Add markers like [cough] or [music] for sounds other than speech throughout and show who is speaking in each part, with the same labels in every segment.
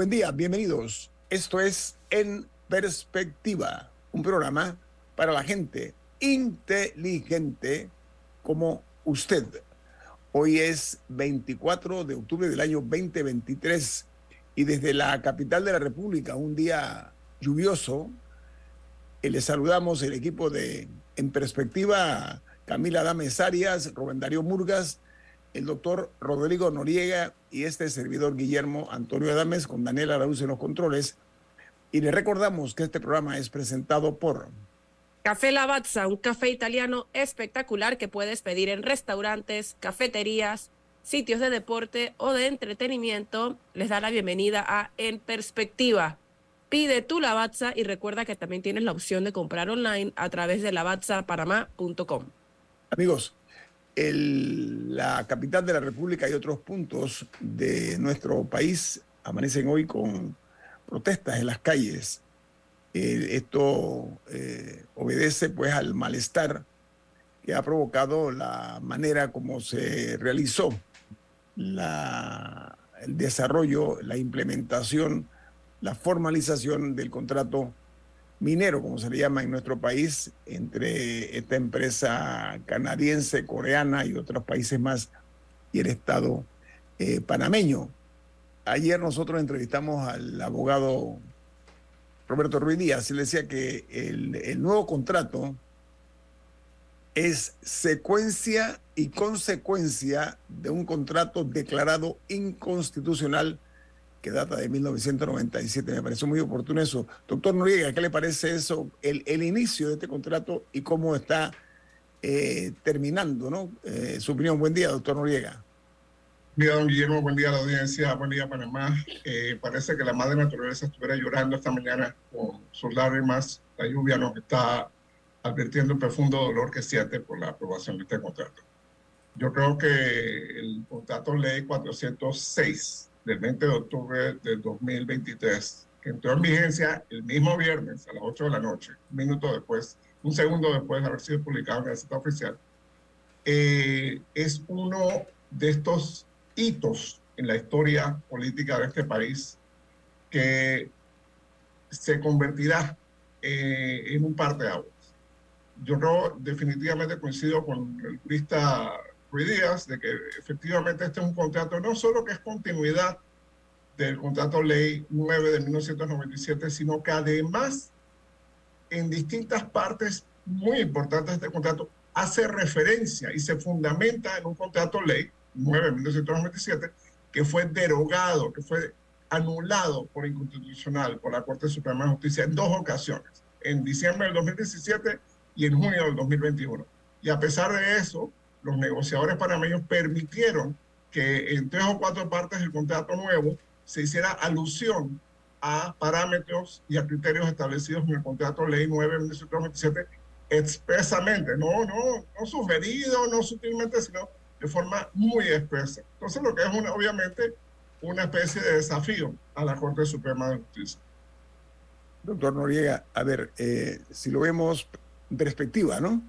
Speaker 1: Buen día, bienvenidos. Esto es En Perspectiva, un programa para la gente inteligente como usted. Hoy es 24 de octubre del año 2023 y desde la capital de la República, un día lluvioso, eh, le saludamos el equipo de En Perspectiva, Camila Dames Arias, Rubén Darío Murgas, el doctor Rodrigo Noriega y este servidor Guillermo Antonio Adames con Daniel Araúz en los controles. Y le recordamos que este programa es presentado por
Speaker 2: Café Lavazza, un café italiano espectacular que puedes pedir en restaurantes, cafeterías, sitios de deporte o de entretenimiento. Les da la bienvenida a En Perspectiva. Pide tu Lavazza y recuerda que también tienes la opción de comprar online a través de lavazzapanamá.com.
Speaker 1: Amigos, el, la capital de la República y otros puntos de nuestro país amanecen hoy con protestas en las calles. Eh, esto eh, obedece pues al malestar que ha provocado la manera como se realizó la, el desarrollo, la implementación, la formalización del contrato minero, como se le llama en nuestro país, entre esta empresa canadiense, coreana y otros países más y el Estado eh, panameño. Ayer nosotros entrevistamos al abogado Roberto Ruiz Díaz, él decía que el, nuevo contrato es secuencia y consecuencia de un contrato declarado inconstitucional que data de 1997. Me pareció muy oportuno eso. Doctor Noriega, ¿qué le parece eso? El, inicio de este contrato y cómo está eh, terminando, ¿no? Eh, su opinión. Buen día, doctor Noriega.
Speaker 3: Día, don Guillermo. Buen día a la audiencia. Buen día, Panamá. Eh, parece que la madre naturaleza estuviera llorando esta mañana con sus lágrimas. La lluvia nos está advirtiendo el profundo dolor que siente por la aprobación de este contrato. Yo creo que el contrato ley 406 del 20 de octubre del 2023, que entró en vigencia el mismo viernes a las 8 de la noche, un minuto después, un segundo después de haber sido publicado en el sitio oficial, eh, es uno de estos hitos en la historia política de este país que se convertirá eh, en un par de aguas. Yo no, definitivamente coincido con el jurista Ruiz de que efectivamente este es un contrato no solo que es continuidad del contrato ley 9 de 1997, sino que además en distintas partes muy importantes de este contrato hace referencia y se fundamenta en un contrato ley 9 1997, que fue derogado, que fue anulado por inconstitucional por la Corte Suprema de Justicia en dos ocasiones, en diciembre del 2017 y en junio del 2021. Y a pesar de eso, los negociadores panameños permitieron que en tres o cuatro partes del contrato nuevo se hiciera alusión a parámetros y a criterios establecidos en el contrato ley 9 1997 expresamente, no, no, no sugerido, no sutilmente, sino de forma muy espesa. Entonces, lo que es una, obviamente una especie de desafío a la Corte Suprema de Justicia.
Speaker 1: Doctor Noriega, a ver, eh, si lo vemos en perspectiva, ¿no?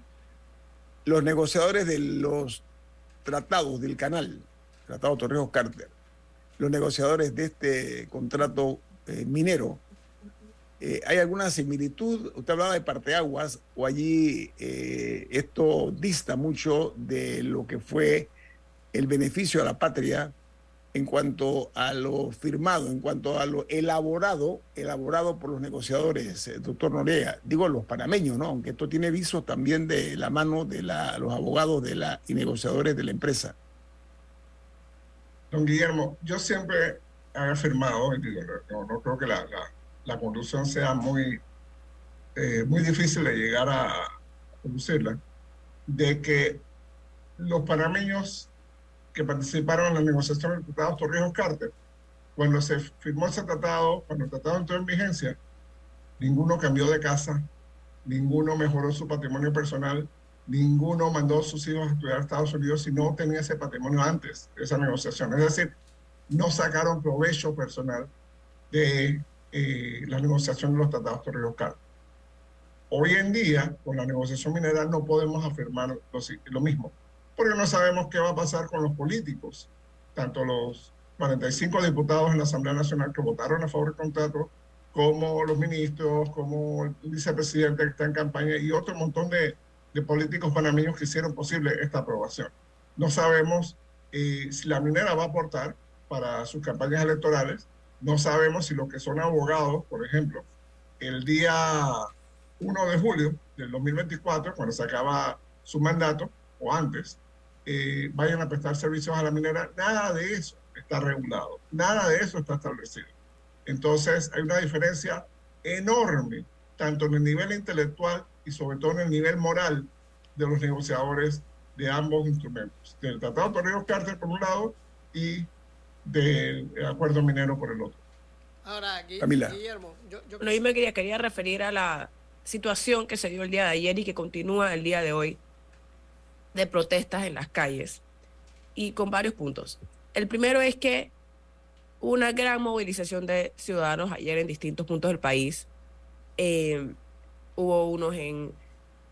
Speaker 1: Los negociadores de los tratados del canal, Tratado Torrijos Carter, los negociadores de este contrato eh, minero, eh, ¿Hay alguna similitud? Usted hablaba de parteaguas, o allí eh, esto dista mucho de lo que fue el beneficio a la patria en cuanto a lo firmado, en cuanto a lo elaborado, elaborado por los negociadores, eh, doctor Noriega, digo los panameños, ¿no? Aunque esto tiene visos también de la mano de los abogados de la, y negociadores de la empresa.
Speaker 3: Don Guillermo, yo siempre he afirmado, digo, no, creo que la, la, la conducción sea muy, eh, muy difícil de llegar a conducirla, de que los panameños que participaron en la negociación del Tratado Torrijos Carter, cuando se firmó ese tratado, cuando el tratado entró en vigencia, ninguno cambió de casa, ninguno mejoró su patrimonio personal, ninguno mandó a sus hijos a estudiar a Estados Unidos si no tenía ese patrimonio antes de esa negociación. Es decir, no sacaron provecho personal de eh, la negociación de los tratados Torrijos Carter. Hoy en día, con la negociación minera, no podemos afirmar lo, lo mismo porque no sabemos qué va a pasar con los políticos, tanto los 45 diputados en la Asamblea Nacional que votaron a favor del contrato, como los ministros, como el vicepresidente que está en campaña y otro montón de, de políticos panameños que hicieron posible esta aprobación. No sabemos eh, si la minera va a aportar para sus campañas electorales, no sabemos si los que son abogados, por ejemplo, el día 1 de julio del 2024, cuando se acaba su mandato, o antes, eh, vayan a prestar servicios a la minera. Nada de eso está regulado, nada de eso está establecido. Entonces hay una diferencia enorme, tanto en el nivel intelectual y sobre todo en el nivel moral de los negociadores de ambos instrumentos, del Tratado Torrijos Carter por un lado y del Acuerdo Minero por el otro.
Speaker 4: Ahora. Guillermo, yo, yo
Speaker 2: No, yo me quería, quería referir a la situación que se dio el día de ayer y que continúa el día de hoy de protestas en las calles y con varios puntos. El primero es que una gran movilización de ciudadanos ayer en distintos puntos del país. Eh, hubo unos en,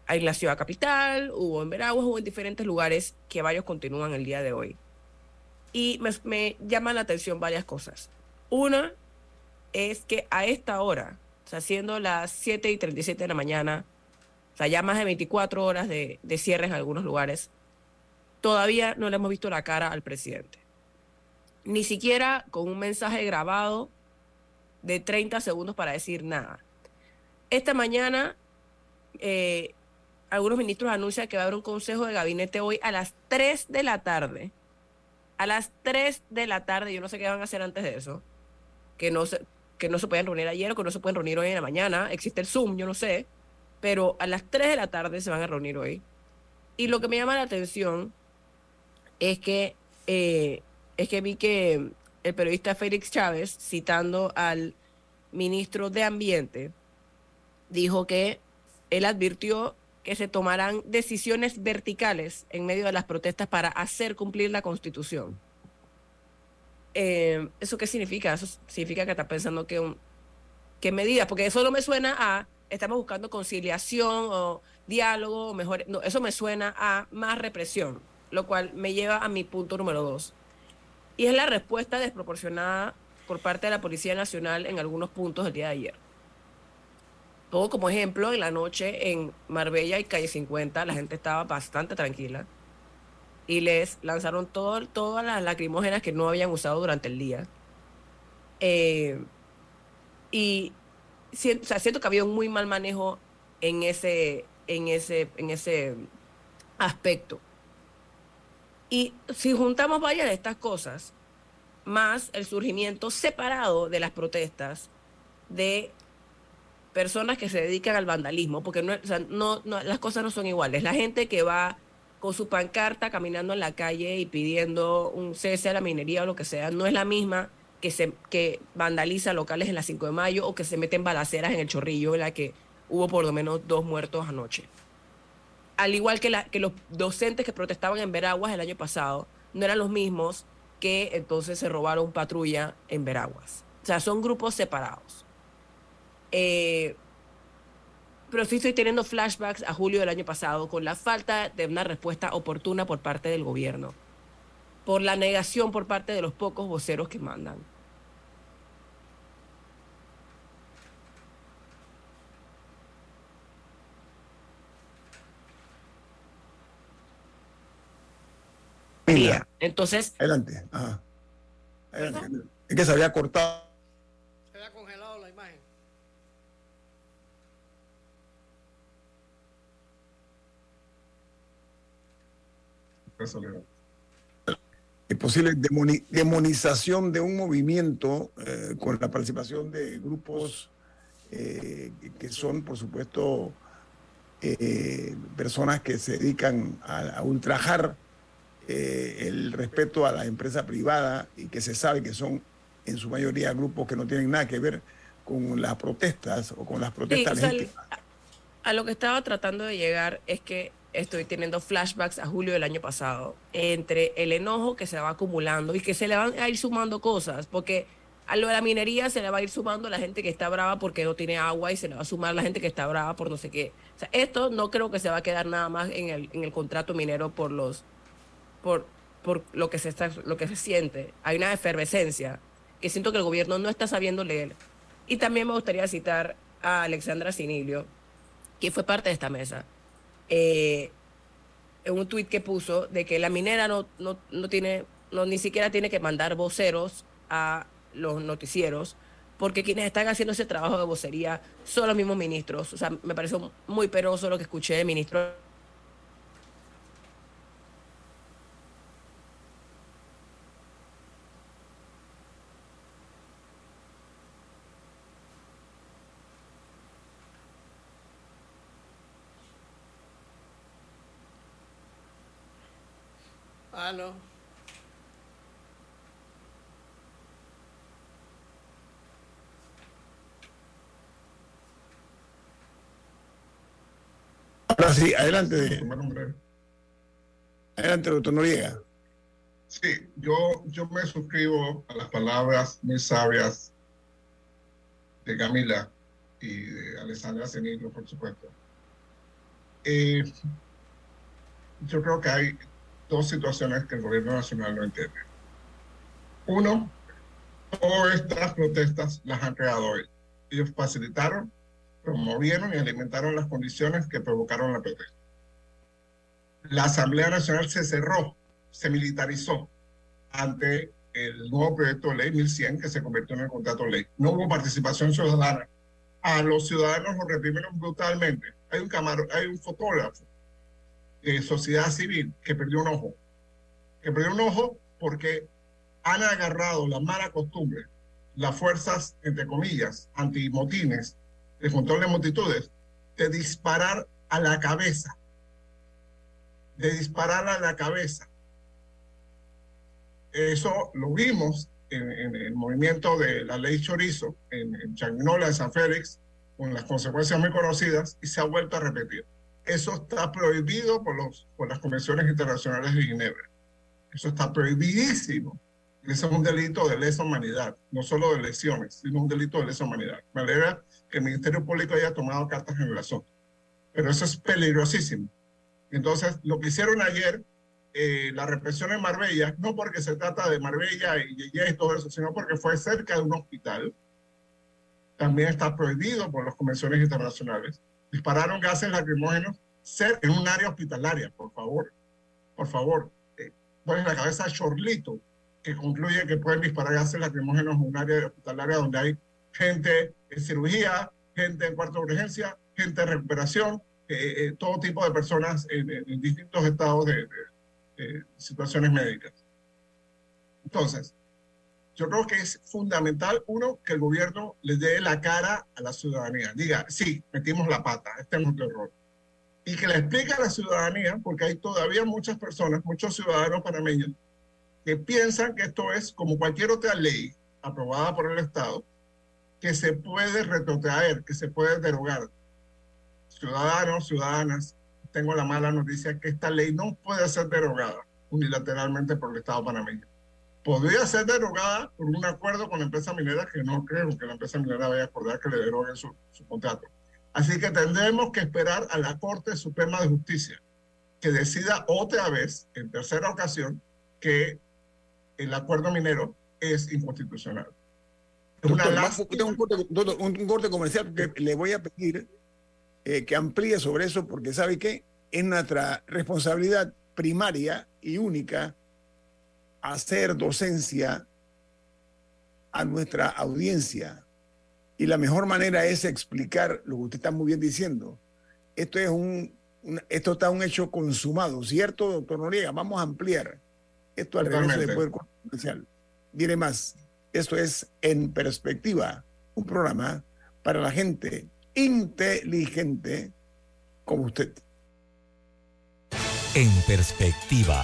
Speaker 2: en la ciudad capital, hubo en Veraguas, hubo en diferentes lugares que varios continúan el día de hoy. Y me, me llaman la atención varias cosas. Una es que a esta hora, o sea, siendo las 7 y 37 de la mañana, sea, ya más de 24 horas de, de cierre en algunos lugares, todavía no le hemos visto la cara al presidente. Ni siquiera con un mensaje grabado de 30 segundos para decir nada. Esta mañana, eh, algunos ministros anuncian que va a haber un consejo de gabinete hoy a las 3 de la tarde. A las 3 de la tarde, yo no sé qué van a hacer antes de eso, que no se, que no se pueden reunir ayer o que no se pueden reunir hoy en la mañana. Existe el Zoom, yo no sé, pero a las 3 de la tarde se van a reunir hoy. Y lo que me llama la atención es que, eh, es que vi que el periodista Félix Chávez, citando al ministro de Ambiente, dijo que él advirtió que se tomarán decisiones verticales en medio de las protestas para hacer cumplir la constitución. Eh, ¿Eso qué significa? Eso significa que está pensando que, un, que medidas, porque eso no me suena a estamos buscando conciliación o diálogo, o mejor, no, eso me suena a más represión, lo cual me lleva a mi punto número dos. Y es la respuesta desproporcionada por parte de la Policía Nacional en algunos puntos del día de ayer. Todo como ejemplo, en la noche en Marbella y Calle 50 la gente estaba bastante tranquila y les lanzaron todo, todas las lacrimógenas que no habían usado durante el día. Eh, y siento que había un muy mal manejo en ese, en ese, en ese aspecto. Y si juntamos varias de estas cosas, más el surgimiento separado de las protestas de personas que se dedican al vandalismo, porque no, no, las cosas no son iguales. La gente que va con su pancarta caminando en la calle y pidiendo un cese a la minería o lo que sea, no es la misma que, se, que vandaliza locales en la 5 de mayo o que se meten balaceras en el chorrillo, en la que hubo por lo menos dos muertos anoche. Al igual que, la, que los docentes que protestaban en Veraguas el año pasado, no eran los mismos que entonces se robaron patrulla en Veraguas. O sea, son grupos separados. Eh, pero sí estoy teniendo flashbacks a julio del año pasado con la falta de una respuesta oportuna por parte del gobierno, por la negación por parte de los pocos voceros que mandan. mía. Entonces,
Speaker 1: Adelante. Ajá. Adelante. Es que se había cortado.
Speaker 4: Se había congelado la imagen.
Speaker 3: Eso, Leo.
Speaker 1: Es posible demoni- demonización de un movimiento eh, con la participación de grupos eh, que son, por supuesto, eh, personas que se dedican a, a ultrajar el respeto a la empresa privada y que se sabe que son en su mayoría grupos que no tienen nada que ver con las protestas o con las
Speaker 2: sí,
Speaker 1: protestas
Speaker 2: o sea,
Speaker 1: legítimas.
Speaker 2: a lo que estaba tratando de llegar es que estoy teniendo flashbacks a julio del año pasado entre el enojo que se va acumulando y que se le van a ir sumando cosas, porque a lo de la minería se le va a ir sumando la gente que está brava porque no tiene agua y se le va a sumar la gente que está brava por no sé qué. O sea, esto no creo que se va a quedar nada más en el, en el contrato minero por los por, por lo que se está lo que se siente. Hay una efervescencia que siento que el gobierno no está sabiendo leer. Y también me gustaría citar a Alexandra Sinilio, que fue parte de esta mesa, eh, en un tuit que puso de que la minera no, no, no tiene, no, ni siquiera tiene que mandar voceros a los noticieros, porque quienes están haciendo ese trabajo de vocería son los mismos ministros. O sea, me pareció muy penoso lo que escuché de ministro
Speaker 4: Aló.
Speaker 1: Ahora sí, adelante, adelante, doctor Noriega.
Speaker 3: Sí, yo, yo me suscribo a las palabras muy sabias de Camila y de Alessandra Cenillo, por supuesto. Eh, yo creo que hay dos situaciones que el gobierno nacional no entiende. Uno, todas estas protestas las han creado ellos. Ellos facilitaron, promovieron y alimentaron las condiciones que provocaron la protesta. La Asamblea Nacional se cerró se militarizó ante el nuevo proyecto de ley 1100 que se convirtió en el contrato ley. No hubo participación ciudadana. A los ciudadanos los reprimieron brutalmente. Hay un, camaro, hay un fotógrafo de sociedad civil que perdió un ojo. Que perdió un ojo porque han agarrado la mala costumbre, las fuerzas, entre comillas, antimotines, de control de multitudes, de disparar a la cabeza. De disparar a la cabeza. Eso lo vimos en, el movimiento de la ley Chorizo, en, en Changuinola, en San Félix, con las consecuencias muy conocidas, y se ha vuelto a repetir. Eso está prohibido por, los, por las convenciones internacionales de Ginebra. Eso está prohibidísimo. Eso es un delito de lesa humanidad, no solo de lesiones, sino un delito de lesa humanidad. Me alegra que el Ministerio Público haya tomado cartas en el asunto. Pero eso es peligrosísimo. Entonces, lo que hicieron ayer eh, la represión en Marbella, no porque se trata de Marbella y, y, todo eso, sino porque fue cerca de un hospital. También está prohibido por las convenciones internacionales. Dispararon gases lacrimógenos en un área hospitalaria, por favor. Por favor. Eh, ponen la cabeza a Chorlito, que concluye que pueden disparar gases lacrimógenos en un área hospitalaria donde hay gente en cirugía, gente en cuarto de urgencia, gente en recuperación, eh, eh, todo tipo de personas en, distintos estados de, situaciones médicas. Entonces, yo creo que es fundamental, uno, que el gobierno le dé la cara a la ciudadanía. Diga, sí, metimos la pata, este es nuestro error. Y que le explique a la ciudadanía, porque hay todavía muchas personas, muchos ciudadanos panameños, que piensan que esto es como cualquier otra ley aprobada por el Estado, que se puede retrotraer, que se puede derogar. Ciudadanos, ciudadanas, tengo la mala noticia que esta ley no puede ser derogada unilateralmente por el Estado panameño. Podría ser derogada por un acuerdo con la empresa minera, que no creo que la empresa minera vaya a acordar que le deroguen su, su contrato. Así que tendremos que esperar a la Corte Suprema de Justicia que decida otra vez, en tercera ocasión, que el acuerdo minero es inconstitucional. Es una
Speaker 1: Doctor, va-
Speaker 3: lástima-
Speaker 1: tengo un, corte, doctor, un corte comercial que le voy a pedir eh, que amplíe sobre eso porque sabe que es nuestra responsabilidad primaria y única hacer docencia a nuestra audiencia. Y la mejor manera es explicar lo que usted está muy bien diciendo. Esto es un, un- esto está un hecho consumado, ¿cierto, doctor Noriega? Vamos a ampliar esto al regreso del Poder Comercial. Diré más, esto es En Perspectiva, un programa para la gente inteligente como usted.
Speaker 5: En perspectiva,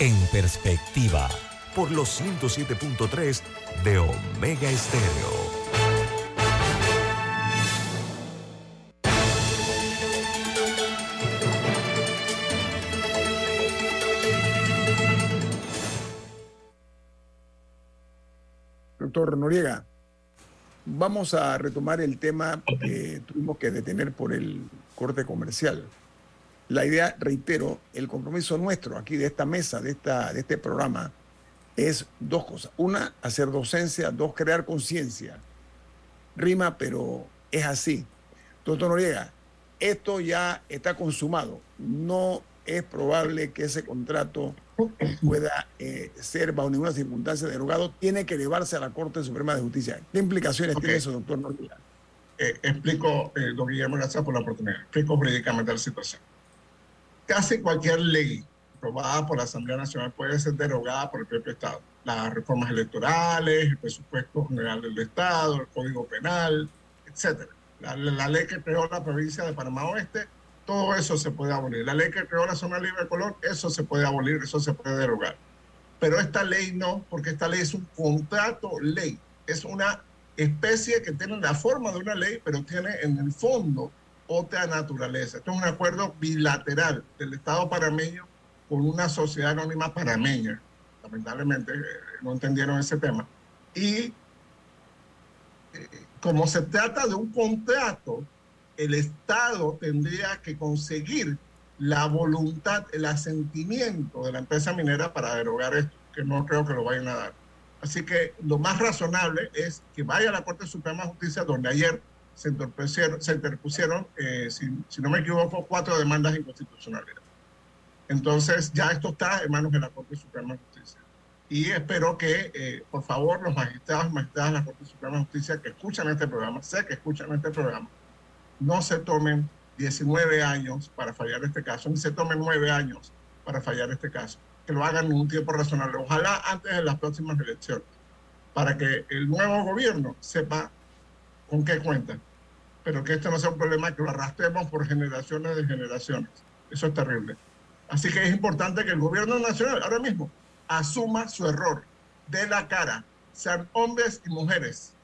Speaker 5: En perspectiva,
Speaker 6: por los 107.3 de Omega Estéreo.
Speaker 1: Doctor Noriega, vamos a retomar el tema que tuvimos que detener por el corte comercial. La idea, reitero, el compromiso nuestro aquí de esta mesa, de, esta, de este programa, es dos cosas. Una, hacer docencia. Dos, crear conciencia. Rima, pero es así. Doctor Noriega, esto ya está consumado. No es probable que ese contrato pueda eh, ser bajo ninguna circunstancia derogado. Tiene que elevarse a la Corte Suprema de Justicia. ¿Qué implicaciones tiene eso, doctor Noriega?
Speaker 3: Eh, explico, eh, don Guillermo, gracias por la oportunidad. Explico jurídicamente la situación. Casi cualquier ley aprobada por la Asamblea Nacional puede ser derogada por el propio Estado. Las reformas electorales, el presupuesto general del Estado, el Código Penal, etc. La, la- la ley que creó la provincia de Panamá Oeste, todo eso se puede abolir. La ley que creó la zona libre de color, eso se puede abolir, eso se puede derogar. Pero esta ley no, porque esta ley es un contrato ley. Es una especie que tiene la forma de una ley, pero tiene en el fondo otra naturaleza. Esto es un acuerdo bilateral del Estado panameño con una sociedad anónima panameña. Lamentablemente eh, no entendieron ese tema. Y eh, como se trata de un contrato, el Estado tendría que conseguir la voluntad, el asentimiento de la empresa minera para derogar esto, que no creo que lo vayan a dar. Así que lo más razonable es que vaya a la Corte Suprema de Justicia, donde ayer se interpusieron, se interpusieron eh, si, si no me equivoco, cuatro demandas inconstitucionales. Entonces, ya esto está en manos de la Corte Suprema de Justicia. Y espero que, eh, por favor, los magistrados y magistradas de la Corte Suprema de Justicia que escuchan este programa, sé que escuchan este programa, no se tomen 19 años para fallar este caso, ni se tomen 9 años para fallar este caso. Que lo hagan en un tiempo razonable. Ojalá antes de las próximas elecciones, para que el nuevo gobierno sepa con qué cuenta. Pero que esto no sea un problema que lo arrastremos por generaciones de generaciones. Eso es terrible. Así que es importante que el gobierno nacional ahora mismo asuma su error, de la cara, sean hombres y mujeres,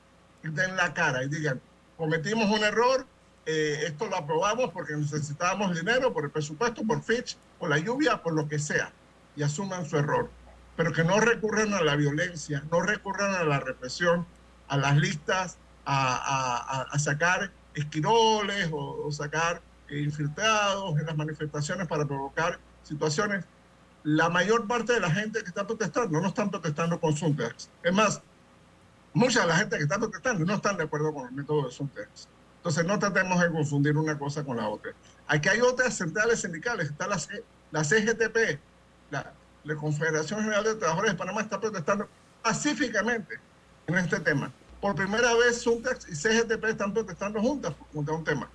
Speaker 3: y den la cara y digan, cometimos un error, eh, esto lo aprobamos porque necesitábamos dinero, por el presupuesto, por Fitch, por la lluvia, por lo que sea, y asuman su error. pero que no recurran a la violencia, no recurran a la represión, a las listas, a, a- a sacar esquiroles o, o sacar infiltrados en las manifestaciones para provocar situaciones. La mayor parte de la gente que está protestando no están protestando con Suntex. Es más, mucha de la gente que está protestando no están de acuerdo con el método de Suntex. Entonces no tratemos de confundir una cosa con la otra. Aquí hay otras centrales sindicales, está la, C- la CGTP, la, la Confederación General de Trabajadores de Panamá está protestando pacíficamente en este tema. Por primera vez Suntex y CGTP están protestando juntas contra un tema.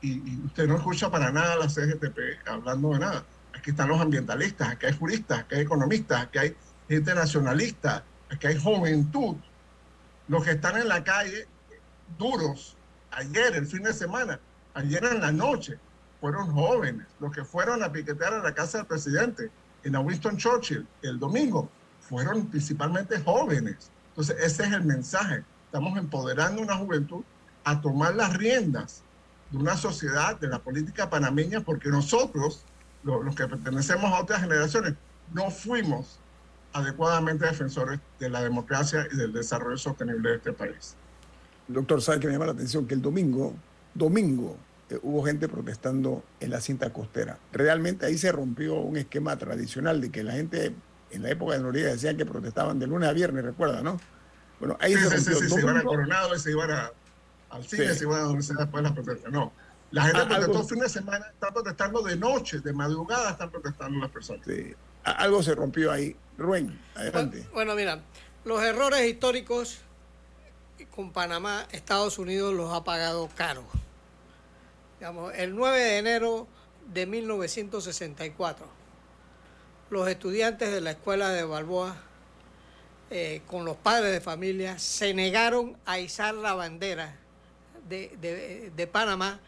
Speaker 3: Y, y usted no escucha para nada a la CGTP hablando de nada. Aquí están los ambientalistas, aquí hay juristas, aquí hay economistas, aquí hay gente nacionalista, aquí hay juventud. Los que están en la calle duros, ayer, el fin de semana, ayer en la noche, fueron jóvenes. Los que fueron a piquetear a la casa del presidente en la Winston Churchill el domingo fueron principalmente jóvenes. Entonces, ese es el mensaje. Estamos empoderando a una juventud a tomar las riendas de una sociedad, de la política panameña, porque nosotros, lo- los que pertenecemos a otras generaciones, no fuimos adecuadamente defensores de la democracia y del desarrollo sostenible de este país.
Speaker 1: Doctor, ¿sabe que me llama la atención? Que el domingo, domingo, eh, hubo gente protestando en la cinta costera. Realmente ahí se rompió un esquema tradicional de que la gente en la época de Noriega decían que protestaban de lunes a viernes, recuerda, ¿no? Bueno, ahí
Speaker 3: Sí,
Speaker 1: se
Speaker 3: sí, sí, se iban a Coronado se iban a, al cine,
Speaker 1: Sí.
Speaker 3: se iban a donde sea después de las protestas. No. La gente
Speaker 1: Ah,
Speaker 3: protestó
Speaker 1: algo-
Speaker 3: fin de semana, está protestando de noche, de madrugada están protestando las personas.
Speaker 1: Sí. A- Algo se rompió ahí. Rubén, adelante.
Speaker 4: Bueno, mira, los errores históricos con Panamá, Estados Unidos los ha pagado caro. Digamos, el 9 de enero de 1964, los estudiantes de la escuela de Balboa, eh, con los padres de familia, se negaron a izar la bandera de, de- de Panamá,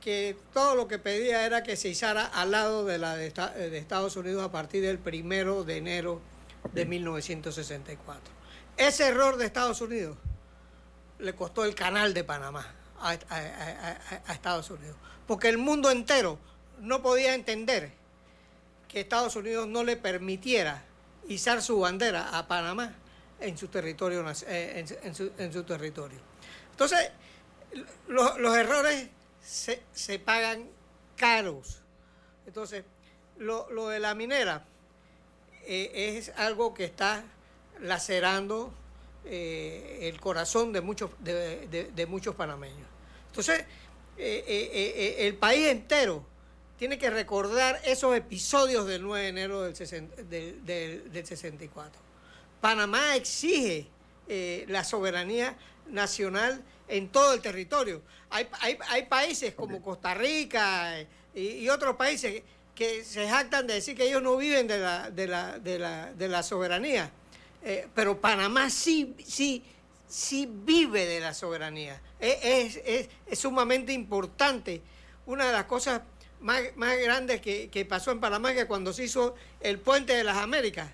Speaker 4: que todo lo que pedía era que se izara al lado de la de, esta- de Estados Unidos a partir del primero de enero de 1964. Ese error de Estados Unidos le costó el canal de Panamá a- a- a- a Estados Unidos, porque el mundo entero no podía entender que Estados Unidos no le permitiera izar su bandera a Panamá en su territorio. eh, en- su- territorio. Entonces, los, los errores se, se pagan caros. Entonces, lo, lo de la minera eh, es algo que está lacerando eh, el corazón de muchos, de, de- muchos panameños. Entonces, el país entero tiene que recordar esos episodios del 9 de enero del, sesen- del- del- del 64. Panamá exige eh, la soberanía nacional en todo el territorio. Hay, hay- hay países como Costa Rica eh, y, y otros países que se jactan de decir que ellos no viven de la, de la, de la, de la soberanía. Eh, pero Panamá sí, sí, sí vive de la soberanía. Es, es- es- es sumamente importante. Una de las cosas más, más grandes que, que pasó en Panamá que cuando se hizo el puente de las Américas,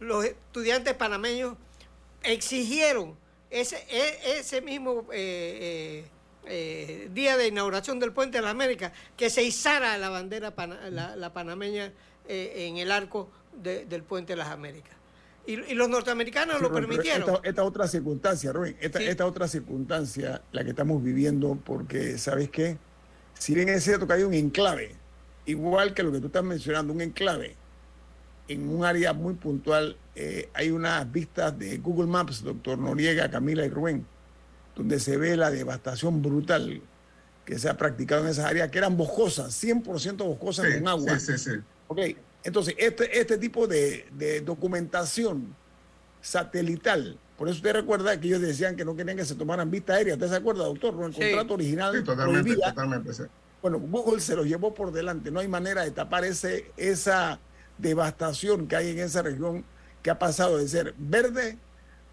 Speaker 4: los estudiantes panameños exigieron ese, e- ese mismo eh, eh, eh, día de inauguración del puente de las Américas que se izara la bandera pana- la, la panameña eh, en el arco de- del puente de las Américas. Y, y los norteamericanos
Speaker 1: Sí,
Speaker 4: lo permitieron.
Speaker 1: Esta, esta otra circunstancia, Rubén, esta,
Speaker 4: Sí.
Speaker 1: esta otra circunstancia, la que estamos viviendo, porque, ¿sabes qué? Si bien es cierto que hay un enclave, igual que lo que tú estás mencionando, un enclave, en un área muy puntual, eh, hay unas vistas de Google Maps, doctor Noriega, Camila y Rubén, donde se ve la devastación brutal que se ha practicado en esas áreas, que eran boscosas, 100% boscosas
Speaker 3: Sí,
Speaker 1: con agua.
Speaker 3: sí, sí, sí.
Speaker 1: Entonces este, este tipo de, de documentación satelital, por eso usted recuerda que ellos decían que no querían que se tomaran vista aérea, ¿usted se acuerda, doctor? No, El
Speaker 4: Sí.
Speaker 1: contrato original
Speaker 3: Sí, totalmente,
Speaker 1: prohibía.
Speaker 3: totalmente. sí.
Speaker 1: Bueno, Google se lo llevó por delante, no hay manera de tapar ese, esa devastación que hay en esa región que ha pasado de ser verde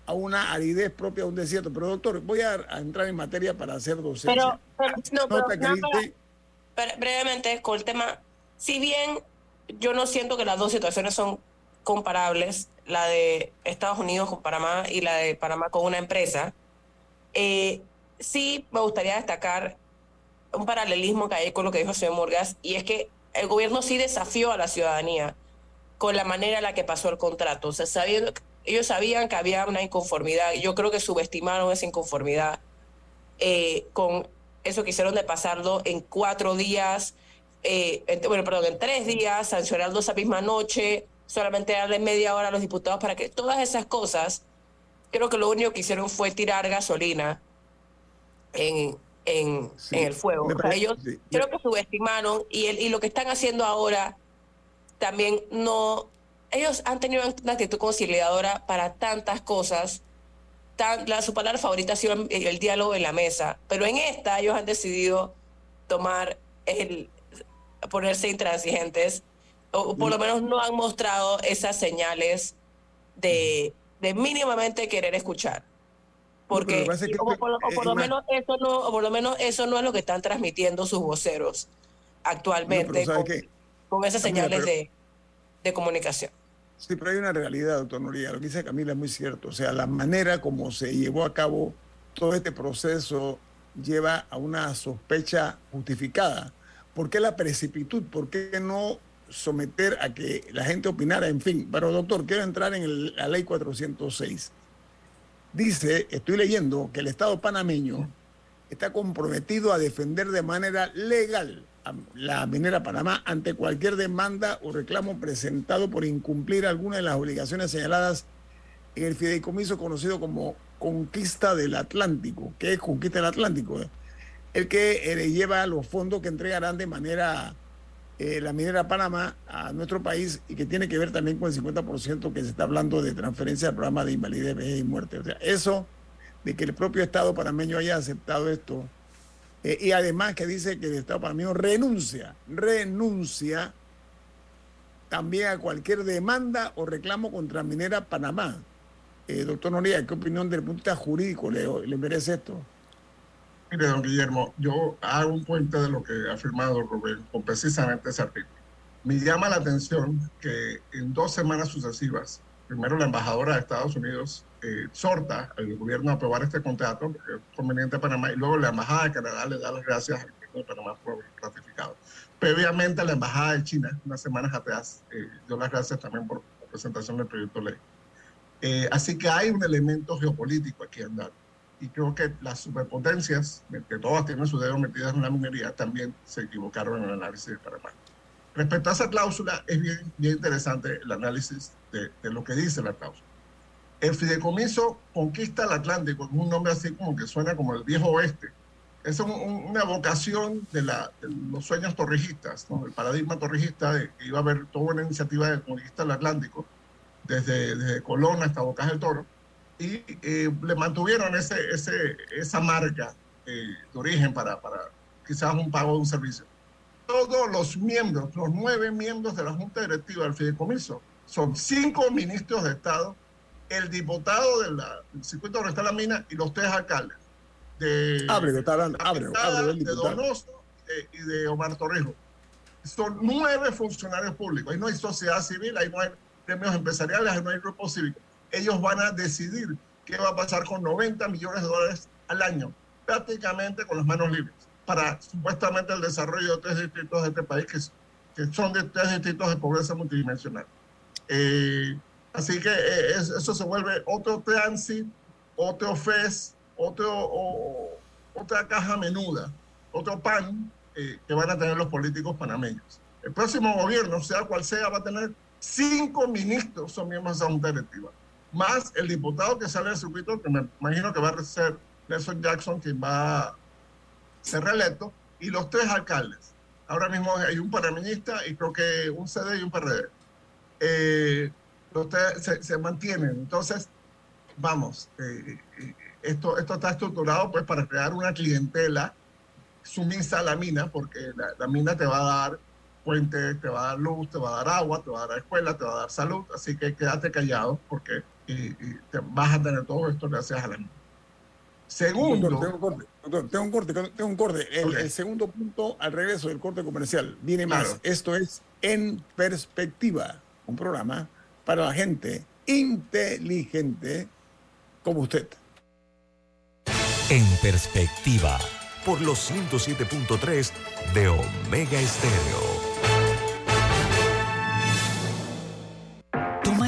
Speaker 1: a una aridez propia de un desierto. Pero doctor, voy a, a entrar en materia para hacer docencia.
Speaker 2: Pero, pero- no, pero
Speaker 1: que
Speaker 2: bre- brevemente con el tema, si bien yo no siento que las dos situaciones son comparables, la de Estados Unidos con Panamá y la de Panamá con una empresa, eh, sí me gustaría destacar un paralelismo que hay con lo que dijo el señor Murgas, y es que el gobierno sí desafió a la ciudadanía con la manera en la que pasó el contrato. O sea, sabiendo, ellos sabían que había una inconformidad. Yo creo que subestimaron esa inconformidad eh, con eso que hicieron de pasarlo en cuatro días, eh, en- bueno, perdón, en tres días, sancionarlo esa misma noche, solamente darle media hora a los diputados para que todas esas cosas, creo que lo único que hicieron fue tirar gasolina en, en,
Speaker 1: Sí,
Speaker 2: en el fuego. O sea, ellos
Speaker 1: sí,
Speaker 2: creo que subestimaron y, el, y lo que están haciendo ahora también no... Ellos han tenido una actitud conciliadora para tantas cosas. Tan, la, su palabra favorita ha sido el, el diálogo en la mesa, pero en esta ellos han decidido tomar el ponerse intransigentes o, por lo menos no han mostrado esas señales de, de mínimamente querer escuchar porque
Speaker 1: es que
Speaker 2: o por, lo-
Speaker 1: eh,
Speaker 2: menos eso no o por lo menos eso no es lo que están transmitiendo sus voceros actualmente
Speaker 1: ¿sabe
Speaker 2: con, esas
Speaker 1: Camila,
Speaker 2: señales
Speaker 1: pero-
Speaker 2: de, de comunicación
Speaker 1: Sí, pero hay una realidad, doctor Noriega. Lo que dice Camila es muy cierto. O sea, la manera como se llevó a cabo todo este proceso lleva a una sospecha justificada. ¿Por qué la precipitud? ¿Por qué no someter a que la gente opinara? En fin, pero doctor, quiero entrar en la ley 406. Dice, estoy leyendo, que el Estado panameño está comprometido a defender de manera legal a la minera Panamá ante cualquier demanda o reclamo presentado por incumplir alguna de las obligaciones señaladas en el fideicomiso conocido como Conquista del Atlántico. ¿Qué es Conquista del Atlántico? El que eh, le lleva los fondos que entregarán de manera eh, la minera Panamá a nuestro país y que tiene que ver también con el 50% que se está hablando de transferencia al programa de invalidez, vejez y muerte. O sea, eso de que el propio Estado panameño haya aceptado esto eh, y además que dice que el Estado panameño renuncia, renuncia también a cualquier demanda o reclamo contra Minera Panamá. Eh, doctor Noriega, ¿qué opinión desde el punto de vista jurídico le, le merece esto?
Speaker 3: Mire, don Guillermo, yo hago un puente de lo que ha afirmado Rubén con precisamente ese artículo. Me llama la atención que en dos semanas sucesivas, primero la embajadora de Estados Unidos eh, exhorta al gobierno a aprobar este contrato, es conveniente a Panamá, y luego la embajada de Canadá le da las gracias al gobierno de Panamá por ratificado. Previamente, la embajada de China, unas semanas atrás, eh, dio las gracias también por la presentación del proyecto de ley. Eh, así que hay un elemento geopolítico aquí andando y creo que las superpotencias, que todas tienen su dedo metidas en la minería, también se equivocaron en el análisis de Panamá. Respecto a esa cláusula, es bien, bien interesante el análisis de, de lo que dice la cláusula. El fideicomiso conquista el Atlántico, es un nombre así como que suena como el viejo oeste. Es un- un- una vocación de, la, de los sueños torrijistas, ¿no? el paradigma torrijista de que iba a haber toda una iniciativa de conquista del Atlántico, desde, desde Colón hasta Bocas del Toro, y eh, le mantuvieron ese, ese, esa marca eh, de origen para, para quizás un pago de un servicio. Todos los miembros, los nueve miembros de la Junta Directiva del Fideicomiso, son cinco ministros de Estado, el diputado de del circuito donde está la mina y los tres alcaldes. De,
Speaker 1: Abre, doctor, abre, abre,
Speaker 3: de. Donoso eh, y de Omar Torrijos. Son nueve funcionarios públicos. Ahí no hay sociedad civil, ahí no hay gremios empresariales, ahí no hay grupos cívicos. Ellos van a decidir qué va a pasar con 90 millones de dólares al año, prácticamente con las manos libres, para supuestamente el desarrollo de tres distritos de este país que, que son de tres distritos de pobreza multidimensional. Eh, así que eh, es- eso se vuelve otro transit, otro FES, otro, o- otra caja menuda, otro pan eh, que van a tener los políticos panameños. El próximo gobierno, sea cual sea, va a tener cinco ministros, son miembros de esa junta directiva, más el diputado que sale del circuito, que me imagino que va a ser Nelson Jackson, quien va a ser reelecto, y los tres alcaldes. Ahora mismo hay un panameñista y creo que un CD y un PRD. Eh, los tres se, se mantienen. Entonces, vamos, eh, eh, esto, esto está estructurado pues para crear una clientela sumisa a la mina, porque la, la mina te va a dar puentes, te va a dar luz, te va a dar agua, te va a dar escuela, te va a dar salud, así que quédate callado porque y, y te vas a tener todo esto gracias a la. Segundo,
Speaker 1: Doctor, tengo un corte, doctor, tengo un corte, tengo un corte. El, segundo punto al regreso del corte comercial viene más.
Speaker 3: Claro.
Speaker 1: Esto es En Perspectiva, un programa para la gente inteligente como usted.
Speaker 5: En perspectiva,
Speaker 6: por los 107.3 de Omega Estéreo.